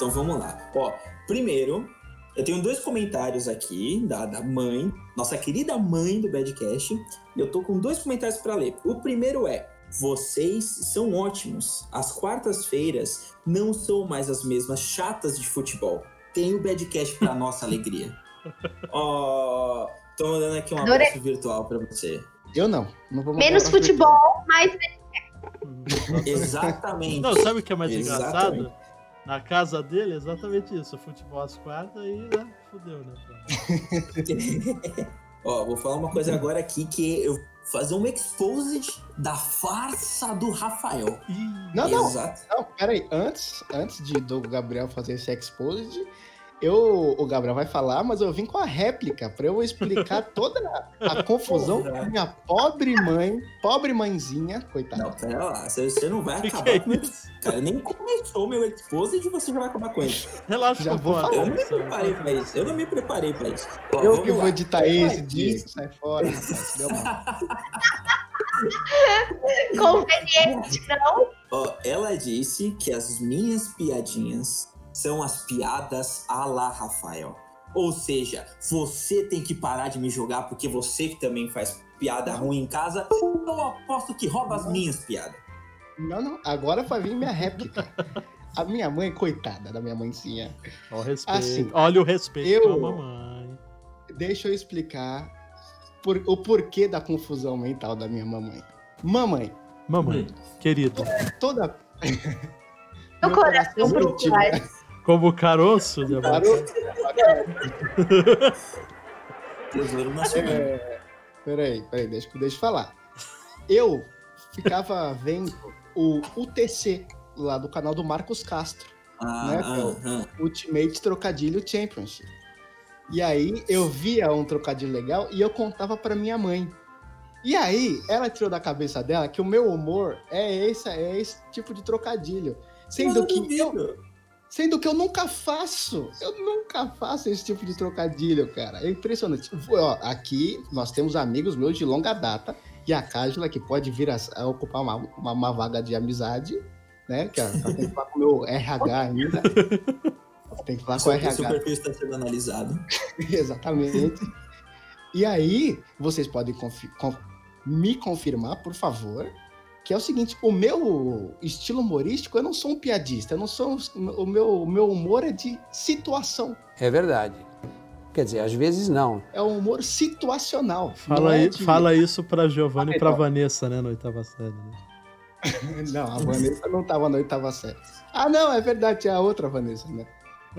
Então vamos lá. Ó, primeiro, eu tenho dois comentários aqui da, da mãe, nossa querida mãe do Badcast. E eu tô com dois comentários para ler. O primeiro é: vocês são ótimos. As quartas-feiras não são mais as mesmas chatas de futebol. Tem o Badcast pra nossa alegria. Ó, tô mandando aqui um Adorei. abraço virtual pra você. Eu não. não vou Menos futebol, mais Exatamente. Não, sabe o que é mais Exatamente. engraçado? Na casa dele, é exatamente isso. Futebol às quartas e né, fudeu, né? Ó, vou falar uma coisa agora aqui que eu vou fazer um exposed da farsa do Rafael. Não, não. Exato. Não, peraí. Antes, antes de, do Gabriel fazer esse exposed, eu, o Gabriel vai falar, mas eu vim com a réplica pra eu explicar toda a, a confusão da minha pobre mãe, pobre mãezinha, coitada. Não, pera lá. Você, você não vai acabar que é com isso? Cara, nem começou meu exposed e você já vai acabar com ele. Relaxa, Já vou falar. Eu não me preparei pra isso. Eu não me preparei pra isso. Eu que vou lá. editar Ela esse, Diego. Sai fora, conveniente, não? Ó, ela disse que as minhas piadinhas são as piadas a la Rafael. Ou seja, você tem que parar de me jogar porque você que também faz piada ruim em casa. Eu aposto que rouba as minhas piadas. Não, não. Agora vai vir minha réplica. A minha mãe, coitada da minha mãezinha. Ó, o respeito. Assim, Olha o respeito eu- mamãe. Deixa eu explicar por- o porquê da confusão mental da minha mamãe. Mamãe, Mamãe, querido, toda. Meu coração por trás. Como caroço de amor. Parou? Tesouro nacional. É, peraí, peraí, deixa, deixa eu falar. Eu ficava vendo o UTC lá do canal do Marcos Castro, Ah, né, ah, ah. Ultimate Trocadilho Championship. E aí eu via um trocadilho legal e eu contava pra minha mãe. E aí ela tirou da cabeça dela que o meu humor é esse, é esse tipo de trocadilho. Sendo que eu. Sendo que eu nunca faço. Eu nunca faço esse tipo de trocadilho, cara. É impressionante. Ó, aqui nós temos amigos meus de longa data. E a Cájula, que pode vir a, a ocupar uma, uma, uma vaga de amizade, né? Que ela tem que falar com o meu RH ainda. Tem que falar com o RH. seu perfil está sendo analisado. Exatamente. E aí, vocês podem confi- con- me confirmar, por favor, que é o seguinte: o meu estilo humorístico, eu não sou um piadista, eu não sou. O meu, o meu humor é de situação. É verdade. Quer dizer, às vezes não. É um humor situacional. Fala, é de- fala isso pra Giovanna e pra Então. Vanessa, né, na oitava série. Né? Não, a Vanessa não tava na oitava série. Ah, não, é verdade, é a outra Vanessa, né?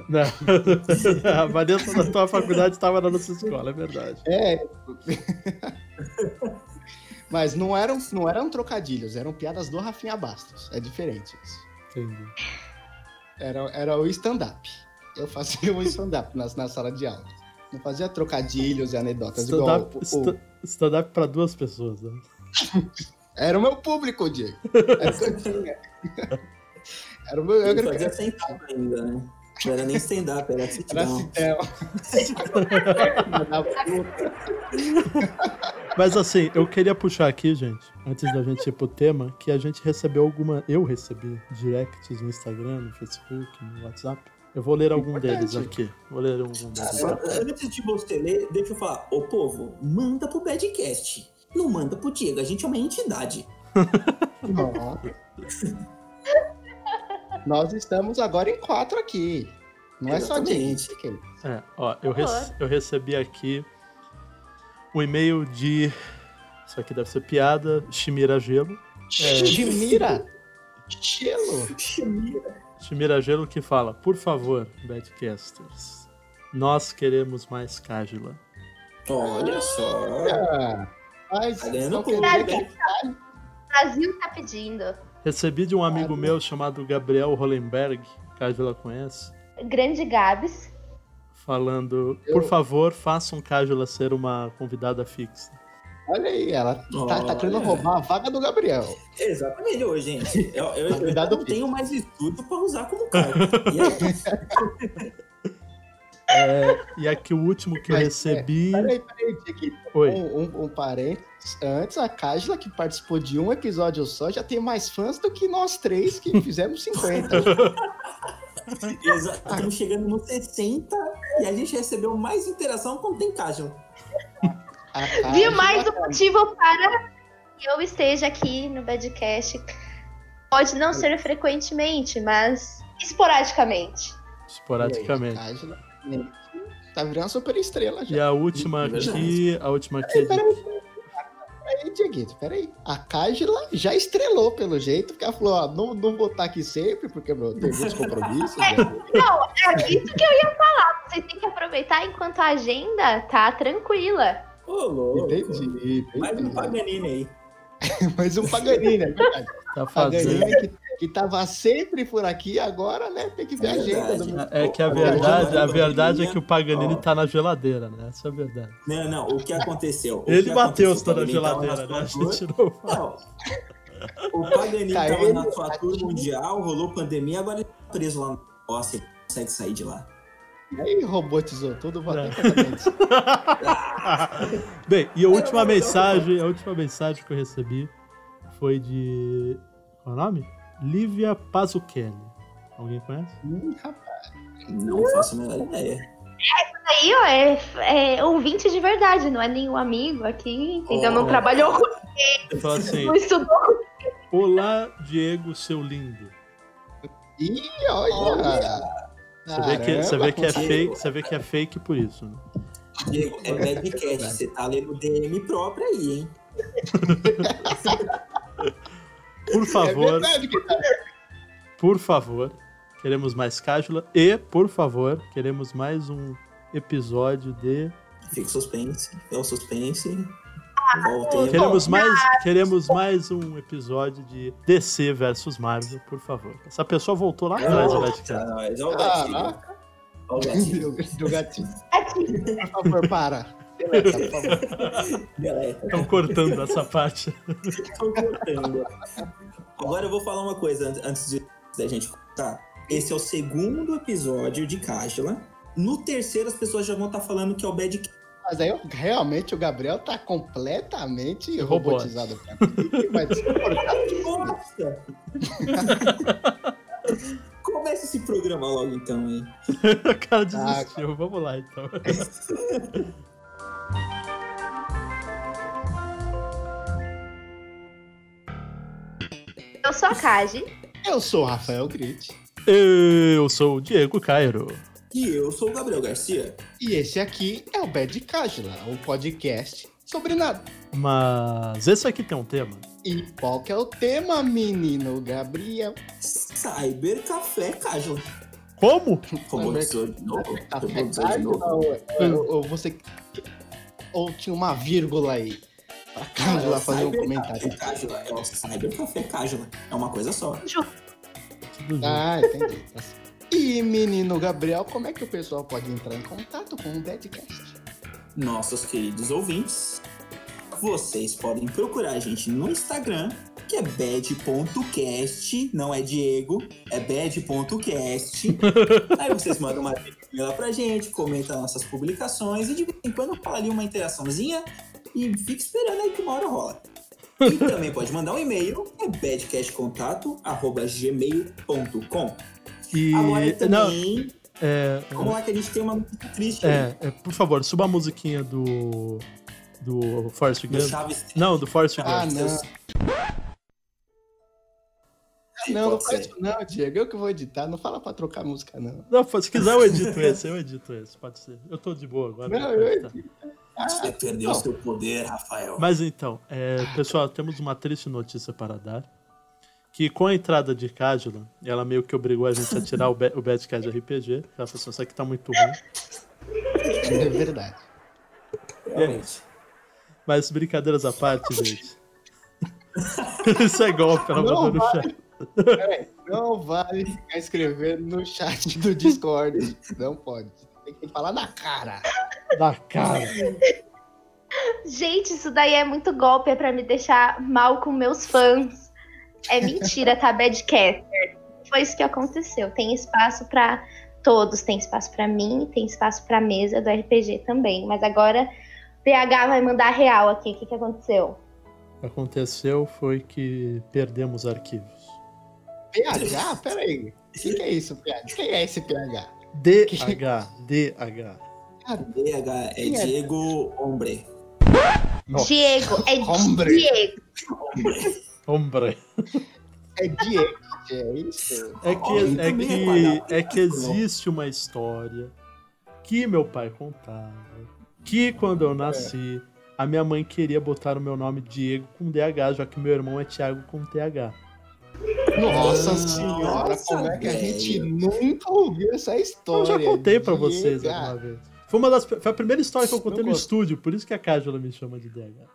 Não. a Vanessa da tua faculdade estava na nossa escola, é verdade. É. Mas não eram, não eram trocadilhos, eram piadas do Rafinha Bastos. É diferente isso. Entendi. Era, era o stand-up. Eu fazia um stand-up na, na sala de aula. Não fazia trocadilhos e anedotas igual. Stand-up o- o- sta- stand-up pra duas pessoas, né? Era o meu público, Diego. Era o que eu tinha. Era o meu. Eu fazia stand-up ainda, né? Não era nem stand-up, era era sit-down. Mas assim, eu queria puxar aqui, gente, antes da gente ir pro tema, que a gente recebeu alguma. Eu recebi directs no Instagram, no Facebook, no WhatsApp. Eu vou ler algum Importante. deles aqui. Vou ler algum deles. Agora, Antes de você ler, deixa eu falar. Ô, povo, manda pro Badcast. Não manda pro Diego, a gente é uma entidade. Ó. Nós estamos agora em quatro aqui. Não é só Exatamente. gente. É, ó, eu, Horror. eu recebi aqui um e-mail de. Isso aqui deve ser piada, Chimira Gelo. Chimira. Gelo. Chimira Gelo que fala: Por favor, Badcasters, nós queremos mais Cágila. Olha só. Ah, Mas Tá né? O Brasil tá pedindo. Recebi de um amigo meu chamado Gabriel Hollenberg, Cágila conhece, Grande Gabs. falando: Eu- Por favor, façam Cágila ser uma convidada fixa. Olha aí, ela tá, tá querendo roubar a vaga do Gabriel. Exatamente, ô, gente. Eu, eu, eu Convidado não tenho mais estudo pra usar como cargo. E aí? E aqui o último que eu Mas, é, recebi. Peraí, peraí, Diego. Oi. Um, um, um parênteses. Antes, a Cájula, que participou de um episódio só, já tem mais fãs do que nós três que fizemos 50. Estamos chegando no 60 e a gente recebeu mais interação quando tem Cajun. A Viu mais um bacana. motivo para que eu esteja aqui no Badcast. Pode não ser frequentemente, mas esporadicamente. Esporadicamente. E aí, Tá virando super estrela já. E a última aqui, a última aqui é de Peraí, Dieguito, peraí. A Cágila já estrelou pelo jeito, porque ela falou, ó, não, não vou estar aqui sempre, porque meu, tem muitos compromissos. né? Não, é isso que eu ia falar. Vocês têm que aproveitar enquanto a agenda tá tranquila. Ô, louco. Entendi, Mais um entendi. Paganini aí. Mais um Paganini, é verdade. tá fazendo. Paganini que, que tava sempre por aqui, agora, né, tem que ver a É agenda. verdade. Do... É que a Ô, verdade, a ô, verdade é que o Paganini ó. tá na geladeira, né? Essa é a verdade. Não, não, o que aconteceu? O Ele que e aconteceu? estão na geladeira, né? A gente não. O Paganini Tá tava ele, na sua tá tour aqui. mundial, rolou pandemia, agora ele tá preso lá no Nossa, ele consegue sair de lá. Aí robotizou tudo, É. completamente. Bem, e a última mensagem, a última mensagem que eu recebi foi de. Qual é o nome? Lívia Pazuchelli. Alguém conhece? Hum, rapaz. Não faço a menor ideia. Aí, ó, é, é ouvinte de verdade, não é nenhum amigo aqui, entendeu? Não Oh. trabalhou com Ele assim: não estudou. Olá, Diego, seu lindo. Ih, olha! Você vê que, você vê que é fake, você vê que é fake por isso, né? Diego, é Badcast, você tá lendo DM próprio aí, hein? Por É favor, verdade que tá. por favor, queremos mais cájula e, por favor, queremos mais um episódio de Fica suspense, é o suspense. Voltem. Queremos mais, queremos mais um episódio de DC versus Marvel, por favor. Essa pessoa voltou lá atrás, nós, Olha o. Caraca. Olha o gatilho. Do, do gatinho. Por favor, para. Deleta, por favor. Deleta. Estão cortando essa parte. Tô cortando. Agora eu vou falar uma coisa antes- de, da gente contar. Esse é o segundo episódio de Cájula. No terceiro, as pessoas já vão estar falando que é o Bad Mas aí, realmente, o Gabriel tá completamente Robô. robotizado. Nossa! Começa esse programa logo então, hein? O cara desistiu. Vamos lá, então. Eu sou a Kaji. Eu sou o Rafael Grit. Eu sou o Diego Cairo. E eu sou o Gabriel Garcia. E esse aqui é o Bad Cágila, um podcast sobre nada. Mas esse aqui tem um tema. E qual que é o tema, menino Gabriel? Cyber Café Cájula. Como? De novo? Café ou- ou você... Ou tinha uma vírgula aí? Pra Cágila fazer um comentário. Café Cájula. É o Cyber Café Cájula. É uma coisa só. Ah, entendi. E, menino Gabriel, como é que o pessoal pode entrar em contato com o Badcast? nossos queridos ouvintes, vocês podem procurar a gente no Instagram, que é bad.cast, não é Diego, é bad.cast. Aí vocês mandam uma DM lá pra gente, comentam nossas publicações e de vez em quando rola ali uma interaçãozinha e fica esperando aí que uma hora rola. E também pode mandar um e-mail, é badcastcontato.gmail.com. E. Agora Não, também, é, vamos lá que a gente tem uma notícia triste é, é, por favor, suba a musiquinha do. Do Forrest Do Gump. Não, do Forrest Gump. Ah, não. Não, não Pode faz isso não, Diego. Eu que vou editar. Não fala pra trocar música, não. Não, se quiser eu edito esse, eu edito esse, pode ser. Eu tô de boa agora. Não, pode eu edito. Você perdeu não. seu poder, Rafael. Mas então, é, pessoal, temos uma triste notícia para dar. Que com a entrada de Cájula, ela meio que obrigou a gente a tirar o, Be- o Badcast RPG. Ela falou assim, isso aqui tá muito ruim. É verdade. Realmente. Mas brincadeiras à parte, gente. isso é golpe, ela Não mandou no chat. Peraí, não vale ficar escrevendo no chat do Discord. Não pode. Tem que falar na cara. Na cara. Gente, isso daí é muito golpe, é pra me deixar mal com meus fãs. É mentira, tá? Badcaster. Foi isso que aconteceu. Tem espaço pra todos. Tem espaço pra mim, tem espaço pra mesa do RPG também. Mas agora o PH vai mandar real aqui. O que, que aconteceu? O que aconteceu foi que perdemos arquivos. PH? Peraí. O que, que é isso, PH? Quem é esse PH? DH, DH. DH é é? Diego Hombre. Nossa. Diego, é Hombre. Diego. Hombre. É Diego, é isso? É que, Homem é que, é que existe uma história que meu pai contava. Que quando eu nasci, a minha mãe queria botar o meu nome Diego com DH, já que meu irmão é Thiago com TH. Nossa Nossa, senhora, como é que a gente nunca ouviu essa Eu história? já contei pra Diego? vocês alguma vez. Foi, uma das, foi a primeira história que eu contei Não no conto. estúdio, por isso que a Cájula me chama de DH.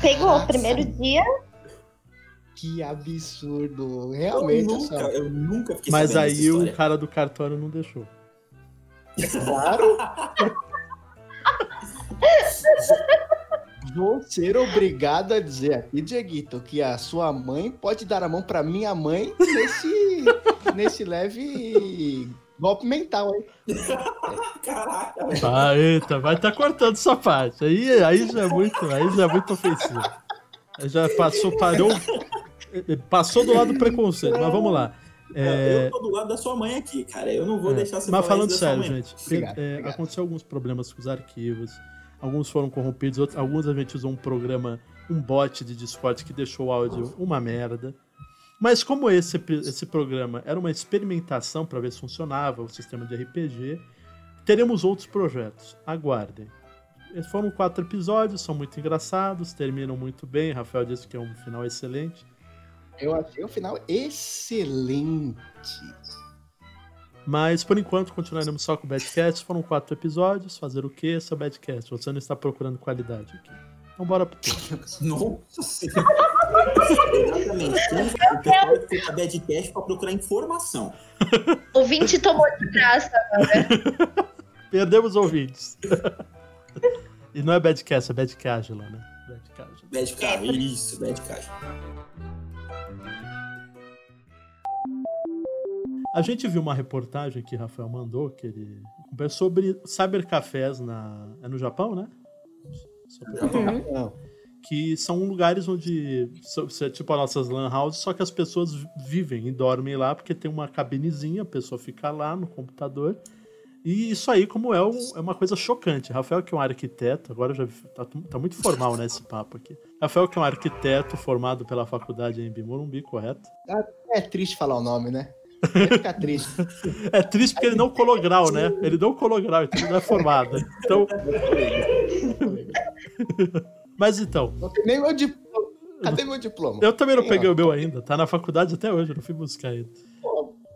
Pegou o Nossa. primeiro dia. Que absurdo. Eu Realmente, nunca, essa... eu nunca fiquei Mas aí o cara do cartório não deixou. Claro. Vou ser obrigado a dizer aqui, Dieguito, que a sua mãe pode dar a mão pra minha mãe nesse, nesse leve golpe mental, hein? Caraca, Ah, eita, vai estar cortando essa parte. Aí, aí já é muito, aí já é muito ofensivo. Aí Já passou, parou, passou do lado do preconceito. Mas vamos lá. É, Eu tô do lado da sua mãe aqui, cara. Eu não vou É, deixar você Mas falar falando isso da sua sério, mãe. gente, Obrigado, é, obrigado. aconteceu alguns problemas com os arquivos. Alguns foram corrompidos, outros, alguns a gente usou um programa, um bot de Discord que deixou o áudio uma merda. Mas como esse, esse programa era uma experimentação para ver se funcionava o sistema de RPG, teremos outros projetos. Aguardem. Foram quatro episódios, são muito engraçados, terminam muito bem. Rafael disse que é um final excelente. Eu achei o final excelente. Mas por enquanto continuaremos só com o Badcast. Foram quatro episódios. Fazer o que, seu Badcast? Você não está procurando qualidade aqui. Então bora pro. Nossa senhora. Exatamente. O pessoal fica Badcast pra procurar informação. O 20 tomou de graça. Perdemos ouvintes. e não é Badcast, é Badcagula, né? Badcagula. Badcast, isso, Badcast. A gente viu uma reportagem que Rafael mandou, que ele é sobre cybercafés na é no Japão, né? Sobre- Não. que são lugares onde tipo as nossas lan houses, só que as pessoas vi- vivem e dormem lá porque tem uma cabinezinha, a pessoa fica lá no computador. E isso aí, como é, um- é uma coisa chocante. Rafael, que é um arquiteto, agora já tá, tá muito formal né, esse papo aqui. Rafael, que é um arquiteto formado pela faculdade em Morumbi, correto? É triste falar o nome, né? Ficar triste. É triste porque ele não colou grau, né? Ele não colou grau, então ele não é formado. Então, mas então, Não tem nem meu diploma. Cadê meu diploma? eu também não Tem, peguei ó. o meu ainda. Tá na faculdade até hoje, eu não fui buscar ainda.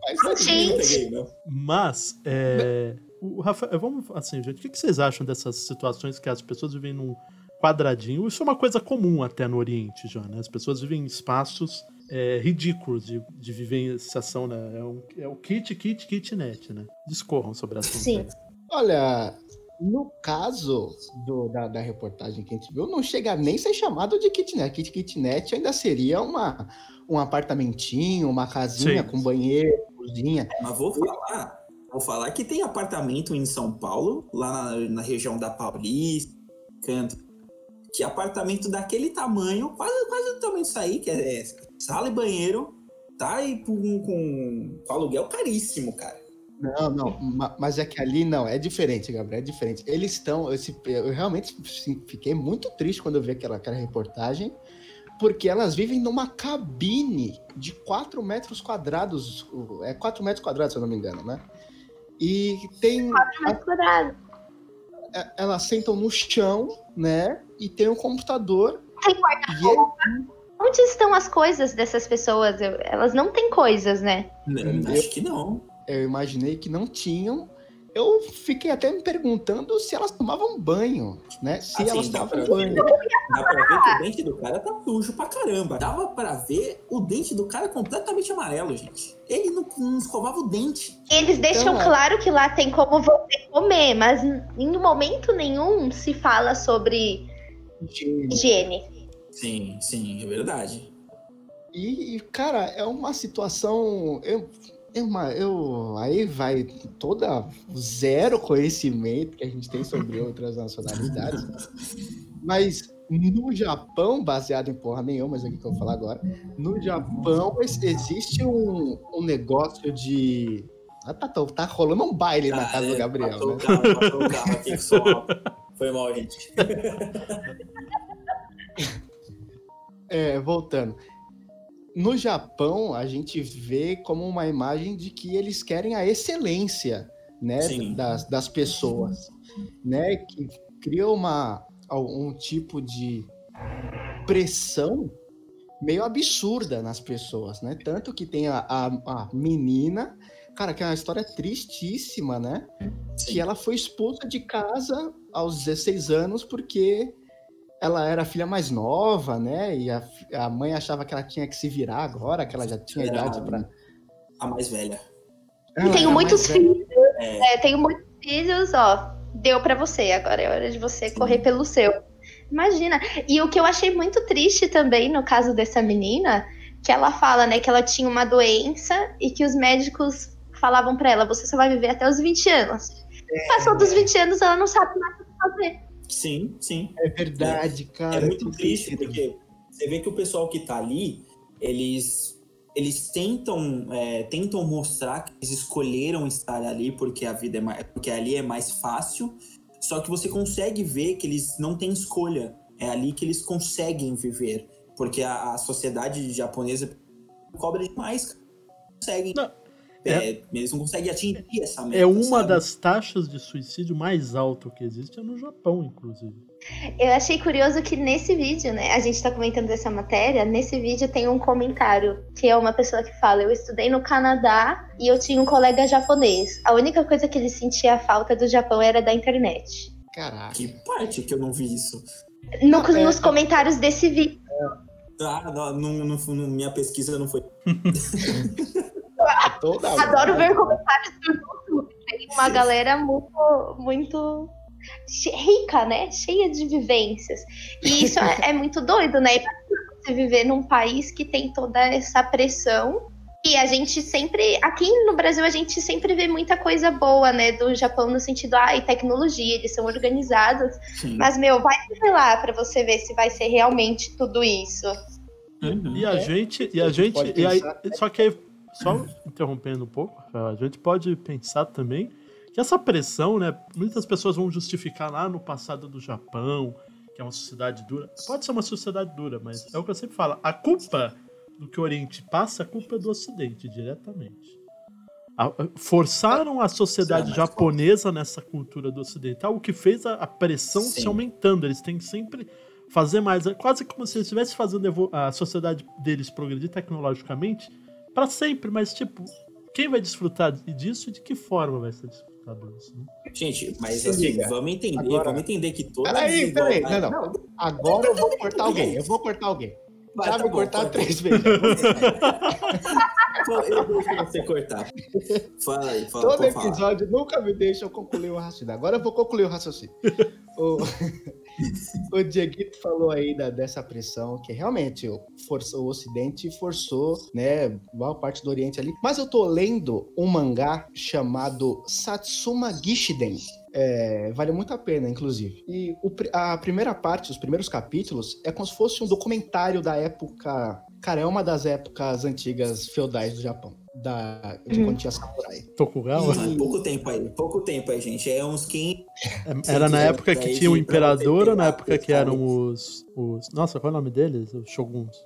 Mas Eu Gente. peguei, né? Mas, é, o Rafael, vamos assim, gente, o que que vocês acham dessas situações que as pessoas vivem num quadradinho? Isso é uma coisa comum até no Oriente já, né? As pessoas vivem em espaços é, ridículos de, de vivenciação, né? É, um, é o kit, kit, kitnet, né? Discorram sobre a. Sim. aí. Olha, no caso do- da, da reportagem que a gente viu, não chega nem a ser chamado de kitnet. Kit kitnet ainda seria uma, um apartamentinho, uma casinha Sim. com banheiro, cozinha. Mas vou falar, vou falar que tem apartamento em São Paulo, lá na, na região da Paulista, canto. Que apartamento daquele tamanho, quase, quase do tamanho disso aí, que é, é sala e banheiro, tá? E com, com, aluguel caríssimo, cara. Não, não, ma- mas é que ali não, é diferente, Gabriel, é diferente. Eles estão, esse- eu realmente fiquei muito triste quando eu vi aquela, aquela reportagem, porque elas vivem numa cabine de 4 metros quadrados, é 4 metros quadrados, se eu não me engano, né? E tem, Metro quadrado. é- elas sentam no chão, né? E tem um computador. Tem é- Onde estão as coisas dessas pessoas? Eu- elas não têm coisas, né? Não, Acho que não. eu imaginei que não tinham. Eu fiquei até me perguntando se elas tomavam banho, né? Se Assim, elas tomavam pra banho. Dá pra ver que o dente do cara tá sujo pra caramba. Dava pra ver o dente do cara completamente amarelo, gente. Ele não, não escovava o dente. Eles deixam Então, claro que lá tem como você comer, mas em momento nenhum se fala sobre Higiene. higiene. Sim, sim, é verdade. E, e, cara, é uma situação. Eu, é uma, eu, aí vai toda zero conhecimento que a gente tem sobre outras nacionalidades. Mas No Japão, baseado em porra nenhuma, mas é o que eu vou falar agora. No Japão ex- existe um, um negócio de. Ah, tá, tá, tá rolando um baile na Ah, casa é, do Gabriel, né? o carro, o carro aqui. Foi mal, gente. É, voltando. No Japão, a gente vê como uma imagem de que eles querem a excelência, né, Sim. das, das pessoas, né, que cria uma um tipo de pressão meio absurda nas pessoas, né? Tanto que tem a, a, a menina, cara, que é uma história tristíssima, né? que ela foi expulsa de casa aos 16 anos porque ela era a filha mais nova, né? E a, a mãe achava que ela tinha que se virar agora, que ela já tinha Era- idade pra. A mais velha. E Ela tenho era muitos filhos. É, É, tenho muitos filhos, ó. Deu pra você, agora é hora de você Sim. correr pelo seu. Imagina. E o que eu achei muito triste também no caso dessa menina, que ela fala, né, que ela tinha uma doença e que os médicos falavam pra ela, você só vai viver até os 20 anos. Passou dos 20 anos, ela não sabe mais o que fazer. Sim, sim. É verdade, cara. É muito triste, porque você vê que o pessoal que tá ali, eles, eles tentam, é, tentam mostrar que eles escolheram estar ali porque a vida é mais, porque ali é mais fácil. Só que você consegue ver que eles não têm escolha. É ali que eles conseguem viver. Porque a, a sociedade japonesa cobra demais, cara. Não Conseguem. Não, É, Eles não conseguem atingir essa meta. É uma sabe? das taxas de suicídio mais altas que existe, é no Japão, inclusive. Eu achei curioso que nesse vídeo, né, a gente tá comentando dessa matéria, nesse vídeo tem um comentário, que é uma pessoa que fala, eu estudei no Canadá e eu tinha um colega japonês. A única coisa que ele sentia falta do Japão era da internet. Caraca. Que parte que eu não vi isso? No- É. nos comentários desse vídeo. Ah, não- não- não- minha pesquisa não foi. Toda Adoro ver comentários do YouTube. Tem uma galera muito, muito rica, né? Cheia de vivências. E isso é, é muito doido, né? Você viver num país que tem toda essa pressão. E a gente sempre, aqui no Brasil, a gente sempre vê muita coisa boa, né? Do Japão, no sentido, ai, tecnologia, eles são organizados. Sim. Mas, meu, vai lá pra você ver se vai ser realmente tudo isso. Uhum. E a É. gente. E a gente. E aí, só que aí, só interrompendo um pouco, Rafael, a gente pode pensar também que essa pressão, né? Muitas pessoas vão justificar lá no passado do Japão, que é uma sociedade dura. Pode ser uma sociedade dura, mas é o que eu sempre falo. A culpa do que o Oriente passa, a culpa é do Ocidente, diretamente. A- Forçaram a sociedade japonesa nessa cultura do ocidental, o que fez a, a pressão se Sim. aumentando. Eles têm que sempre fazer mais. É quase como se eles estivessem fazendo a sociedade deles progredir tecnologicamente para sempre. Mas, tipo, quem vai desfrutar disso e de que forma vai ser desfrutado isso? Né? Gente, mas Se assim, vamos entender, Agora- vamos entender que toda Peraí, peraí, desigualdade- não, não. Agora eu vou cortar alguém. Eu vou cortar alguém. Vai, Já tá me pode- três vezes. Eu deixo você cortar. Fala aí, fala, Todo pode falar. episódio nunca me deixa eu concluir o raciocínio. Agora eu vou concluir o raciocínio. o, o Dieguito falou aí da- dessa pressão, que realmente o, forçou, o Ocidente forçou, né, boa parte do Oriente ali. Mas eu tô lendo um mangá chamado Satsuma Gishiden. É, vale muito a pena, inclusive. E o a primeira parte, os primeiros capítulos, é como se fosse um documentário da época. Cara, é uma das épocas antigas feudais do Japão. Da, de Uhum. quando tinha samurai. Tokugawa? Ih, pouco tempo aí, pouco tempo aí, gente. É uns 15. É, Era na época que tinha o você imperador ou na época que eram os, os. Nossa, qual é o nome deles? Os shoguns.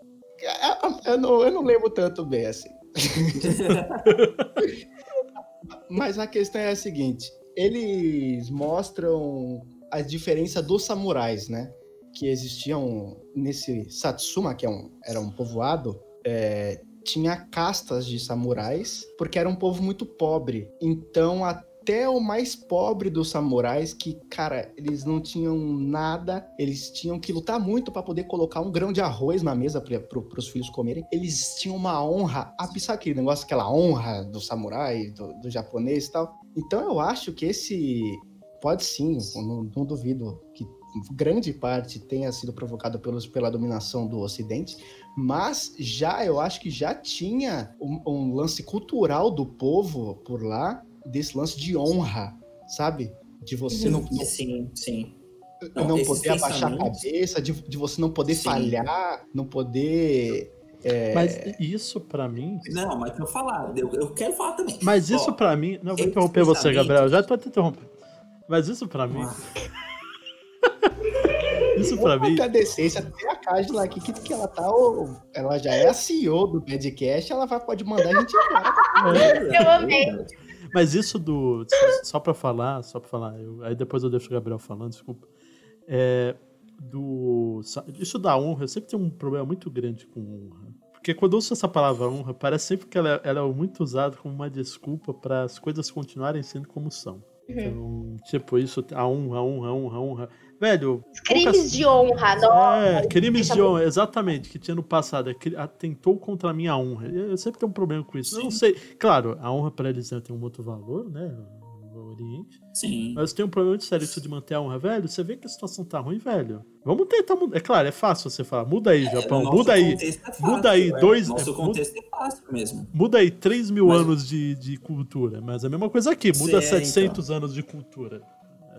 Eu não, eu não lembro tanto bem assim. Mas a questão é a seguinte: eles mostram a diferença dos samurais, né? Que existiam nesse Satsuma, que é um, era um povoado, é, tinha castas de samurais, porque era um povo muito pobre. Então, até o mais pobre dos samurais, que, cara, eles não tinham nada, eles tinham que lutar muito para poder colocar um grão de arroz na mesa para pro, os filhos comerem. Eles tinham uma honra, ah, sabe aquele negócio, aquela honra do samurai, do, do japonês e tal. Então, eu acho que esse pode sim, não, não duvido que grande parte tenha sido provocado pelos, pela dominação do Ocidente, mas já eu acho que já tinha um, um lance cultural do povo por lá, desse lance de honra, sabe? De você não. Sim, sim. Não, não poder abaixar a cabeça, de, de você não poder Sim. falhar, não poder. é, Mas isso pra mim. Não, mas eu falar. Eu, eu quero falar também. Mas isso pra mim. Não, vou interromper você, Gabriel. Já tô te interrompendo. Mas isso pra mim. Isso pra mim. Muita decência, até a Cássio aqui, que, que ela tá. ô, ela já é a CEO do Badcast, ela vai, pode mandar a gente embora. Eu amei. Mas isso do. Só pra falar, só pra falar. eu- aí depois eu deixo o Gabriel falando, desculpa. É, do. Isso da honra, eu sempre tenho um problema muito grande com honra. Porque quando eu uso essa palavra honra, parece sempre que ela, ela é muito usada como uma desculpa para as coisas continuarem sendo como são. Então, tipo, isso, a honra, a honra, a honra, a honra. Velho. Os crimes poucas- de honra, não. É, crimes de honra, exatamente, que tinha no passado, é atentou contra a minha honra. Eu sempre tenho um problema com isso. Eu não sei. Claro, a honra para eles né, tem um outro valor, né? No Oriente. Sim. Mas tem um problema muito sério isso de manter a honra, velho. Você vê que a situação tá ruim, velho. Vamos tentar mudar. É claro, é fácil você falar, muda aí, Japão, No nosso muda aí. é fácil, muda aí, é, dois- Nosso é, contexto é fácil mesmo. Muda aí 3 mil Mas- anos de, de cultura. Mas é a mesma coisa aqui, muda Sim, é, 700 anos de cultura.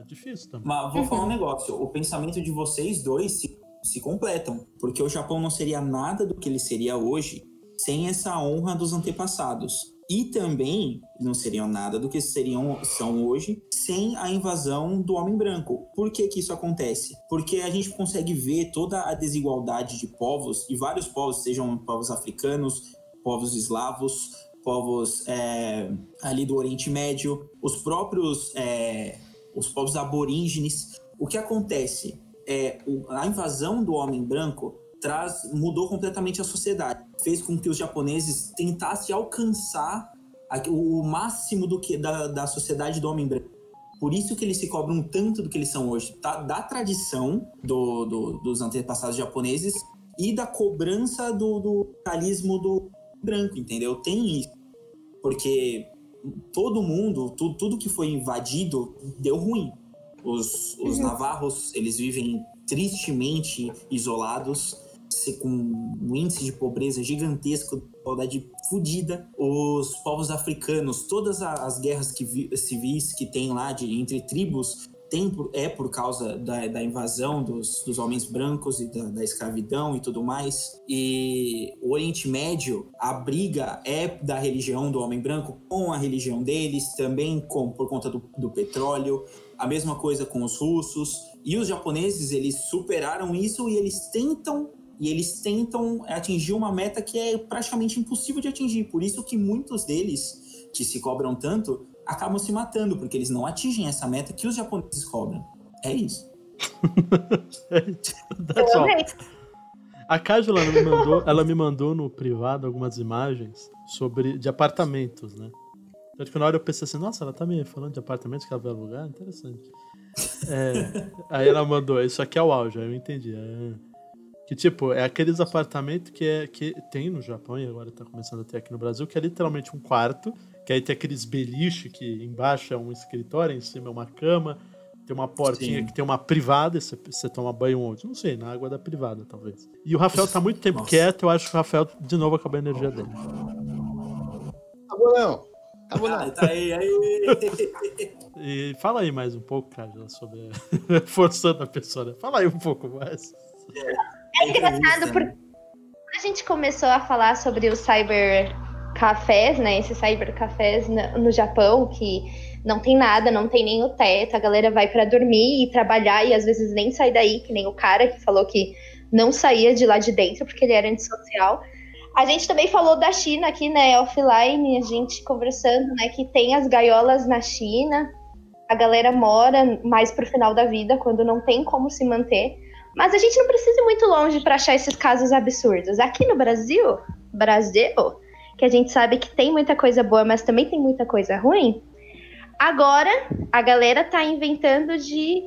É difícil também. Mas vou falar um negócio. O pensamento de vocês dois se, se completam. Porque o Japão não seria nada do que ele seria hoje sem essa honra dos antepassados. E também não seriam nada do que seriam são hoje sem a invasão do homem branco. Por que, que isso acontece? Porque a gente consegue ver toda a desigualdade de povos, e vários povos, sejam povos africanos, povos eslavos, povos é, ali do Oriente Médio, os próprios é, os povos aborígenes. O que acontece é a invasão do homem branco traz mudou completamente a sociedade, fez com que os japoneses tentassem alcançar o, máximo do que da, da sociedade do homem branco. Por isso que eles se cobram tanto do que eles são hoje, tá? da tradição do, do- dos antepassados japoneses e da cobrança do, do capitalismo do branco, entendeu? Tem isso. Porque todo mundo, tu, tudo que foi invadido deu ruim. Os, os navarros, eles vivem tristemente isolados, com um índice de pobreza gigantesco, desigualdade fodida. Os povos africanos, todas as guerras que vi- civis que tem lá de, entre tribos, tem, é por causa da, da invasão dos, dos homens brancos e da, da escravidão e tudo mais. E o Oriente Médio, a briga é da religião do homem branco com a religião deles, também com, por conta do, do petróleo. A mesma coisa com os russos. E os japoneses, eles superaram isso e eles tentam e eles tentam atingir uma meta que é praticamente impossível de atingir. Por isso que muitos deles, que se cobram tanto, acabam se matando, porque eles não atingem essa meta que os japoneses cobram. É isso. That's all. amei. A ela me mandou, ela me mandou no privado algumas imagens sobre de apartamentos, né? Tanto que na hora eu pensei assim, nossa, ela tá me falando de apartamentos que ela vai alugar, interessante. É, aí ela mandou, isso aqui é o auge, aí eu entendi. é. que tipo, é aqueles apartamentos que, é, que tem no Japão e agora tá começando a ter aqui no Brasil, que é literalmente um quarto, que aí tem aqueles beliche que embaixo é um escritório, em cima é uma cama, tem uma portinha Sim. que tem uma privada, e você, você toma banho onde? Não sei, na água da privada, talvez. E o Rafael tá muito tempo Nossa. quieto, eu acho que o Rafael de novo acabou a energia dele. Acabou não. Acabou Ah, não. tá aí, aí. E fala aí mais um pouco, cara, sobre forçando a pessoa. né? Fala aí um pouco mais. É engraçado porque quando a gente começou a falar sobre os cyber cafés, né? Esses cyber cafés no, Japão, que não tem nada, não tem nem o teto, a galera vai pra dormir e trabalhar e às vezes nem sai daí, que nem o cara que falou que não saía de lá de dentro porque ele era antissocial. A gente também falou da China aqui, né, offline, a gente conversando, né, que tem as gaiolas na China. A galera mora mais pro final da vida, quando não tem como se manter. Mas a gente não precisa ir muito longe para achar esses casos absurdos. Aqui no Brasil, Brasil, que a gente sabe que tem muita coisa boa, mas também tem muita coisa ruim. Agora, a galera tá inventando de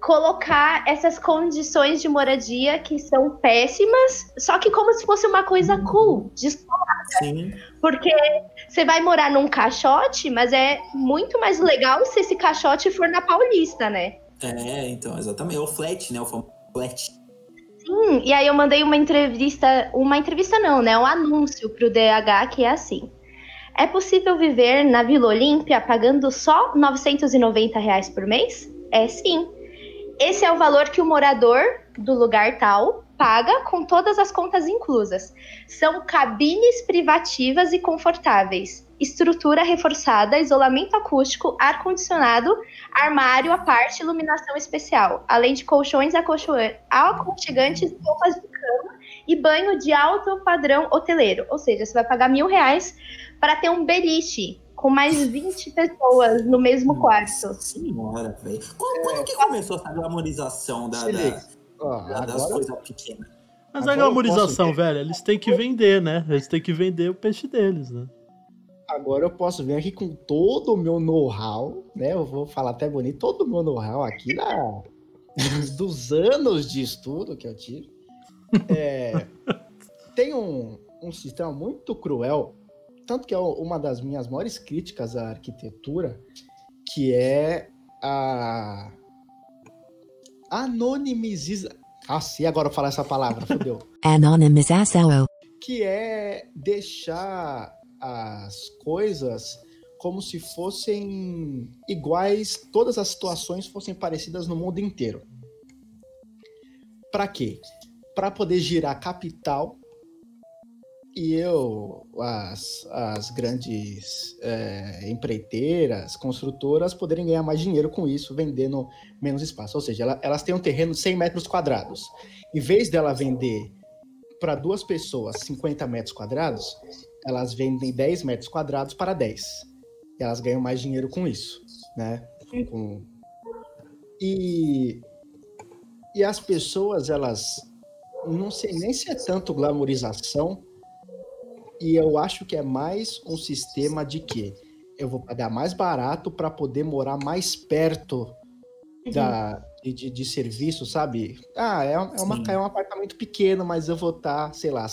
colocar essas condições de moradia que são péssimas, só que como se fosse uma coisa cool, de Sim. porque você vai morar num caixote, mas é muito mais legal se esse caixote for na Paulista, né? É, então, exatamente. É o flat, né? O famoso flat. Sim, e aí eu mandei uma entrevista, uma entrevista não, né? Um anúncio pro DH que é assim. É possível viver na Vila Olímpia pagando só 990 reais por mês? É sim. Esse é o valor que o morador do lugar tal paga com todas as contas inclusas. São cabines privativas e confortáveis, estrutura reforçada, isolamento acústico, ar-condicionado, armário à parte, iluminação especial, além de colchões aconchegantes, roupas de cama e banho de alto padrão hoteleiro. Ou seja, você vai pagar mil reais para ter um beliche com mais 20 pessoas no mesmo quarto. Senhora, velho. Quando, quando que começou essa glamorização da, da, Ó, da- das agora, coisas pequenas? Mas Agora a eu glamorização, velho, eles têm que vender, né? Eles têm que vender o peixe deles, né? agora eu posso vir aqui com todo o meu know-how, né? Eu vou falar até bonito, todo o meu know-how aqui da, dos anos de estudo que eu tive. É, tem um, um sistema muito cruel, tanto que é uma das minhas maiores críticas à arquitetura, que é a anonimiza... Nossa, e agora eu falar essa palavra, fodeu. Anonymous que é deixar as coisas como se fossem iguais, todas as situações fossem parecidas no mundo inteiro. Para quê? Para poder girar capital e eu, as, as grandes é, empreiteiras, construtoras, poderem ganhar mais dinheiro com isso, vendendo menos espaço. Ou seja, ela- elas têm um terreno de 100 metros quadrados. Em vez dela vender para duas pessoas 50 metros quadrados, elas vendem 10 metros quadrados para 10. E elas ganham mais dinheiro com isso, né? Com- E, e as pessoas, elas não sei nem se é tanto glamorização, e eu acho que é mais um sistema de que eu vou pagar mais barato para poder morar mais perto da, de, de, serviço, sabe? Ah, é, é, uma, é um apartamento pequeno, mas eu vou estar, sei lá,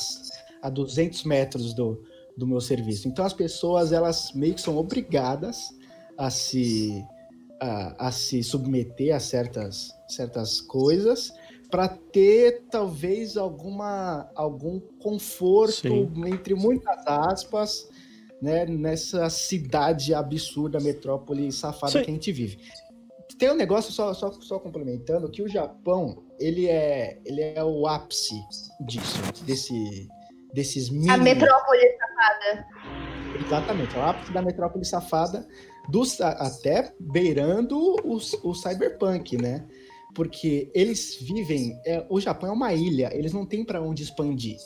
a 200 metros do, do meu serviço. Então as pessoas, elas meio que são obrigadas a se, a, a se submeter a certas, certas coisas para ter talvez alguma algum conforto Sim. entre muitas aspas né, nessa cidade absurda, metrópole safada Sim. que a gente vive. Tem um negócio só, só, só complementando que o Japão ele é ele é o ápice disso, desse desses mini A metrópole safada. Exatamente, é o ápice da metrópole safada, dos, a- até beirando o, o cyberpunk, né? Porque eles vivem. é, o Japão é uma ilha, eles não têm para onde expandir.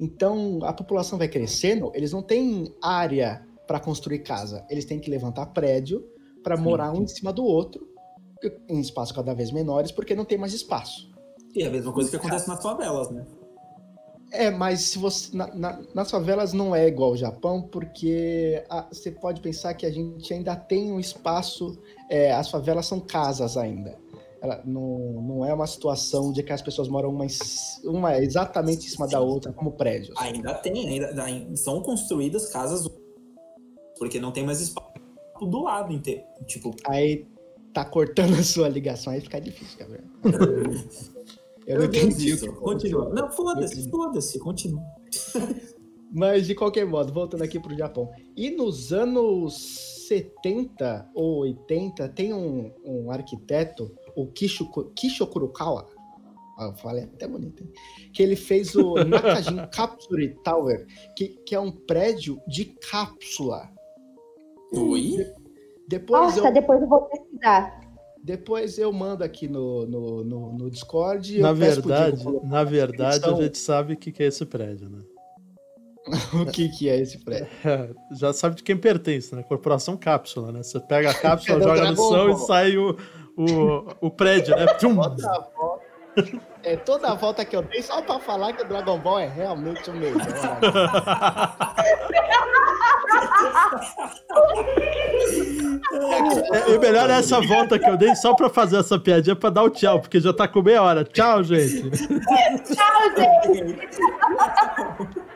Então a população vai crescendo, eles não têm área para construir casa, eles têm que levantar prédio para morar um em cima do outro, em espaços cada vez menores, porque não tem mais espaço. E é a mesma coisa que acontece nas favelas, né? É, mas se você na, na- nas favelas não é igual ao Japão, porque a- você pode pensar que a gente ainda tem um espaço. é, as favelas são casas ainda. Ela não, não é uma situação de que as pessoas moram uma, uma exatamente em cima da outra, como prédios. Ainda tem, ainda, ainda são construídas casas porque não tem mais espaço do lado inteiro. Tipo, Aí tá cortando a sua ligação, aí fica difícil, Gabriel. Eu não meu Deus entendi. o disso. que- Continua. Não, foda-se, foda-se, continua. Mas de qualquer modo, voltando aqui pro Japão. E nos anos 70 ou 80, tem um, um arquiteto, o Kisho, Kisho Kurokawa. Eu falei até bonito, hein? Que ele fez o Nakajin Capsule Tower, que, que é um prédio de cápsula. Oi? Depois, Nossa, eu, depois eu vou pesquisar. depois eu mando aqui no, no, no, no Discord. Na verdade, na verdade, a gente sabe o que que é esse prédio, né? o que, que é esse prédio. É, já sabe de quem pertence, né? Corporação Cápsula, né? Você pega a cápsula, É joga no chão e sai o, o, o prédio, né? Tchum! Toda volta, é toda a volta que eu dei só pra falar que o Dragon Ball é realmente o melhor. É, e melhor é essa volta que eu dei só pra fazer essa piadinha pra dar o tchau, porque já tá com meia hora. Tchau, gente. Tchau, gente.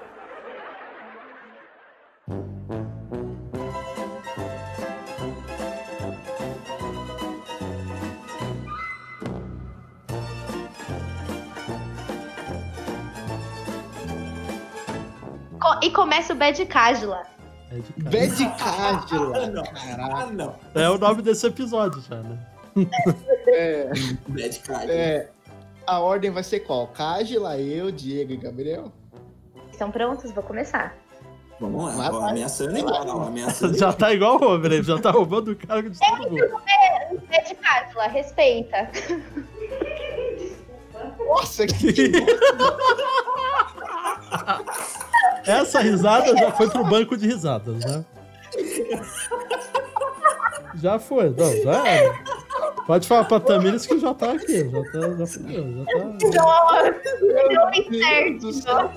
Co- E começa o Bad cara. Bad. Ah, não. Ah, não. É o nome desse episódio já, né? É, Bad é, a ordem vai ser qual? Cágila, eu, Diego e Gabriel? Estão prontos? Vou começar. Vamos lá. Ameaçando igual, ó, ameaçando Já tá igual o Homer, ele já tá roubando o cargo de todo mundo. É de Cásula, respeita. Nossa, que Essa risada já foi pro banco de risadas, né? Já foi, não, já era. Pode falar pra Tamires que já tá aqui, já tá, já já tá. Deu Meu certo. Deus do céu.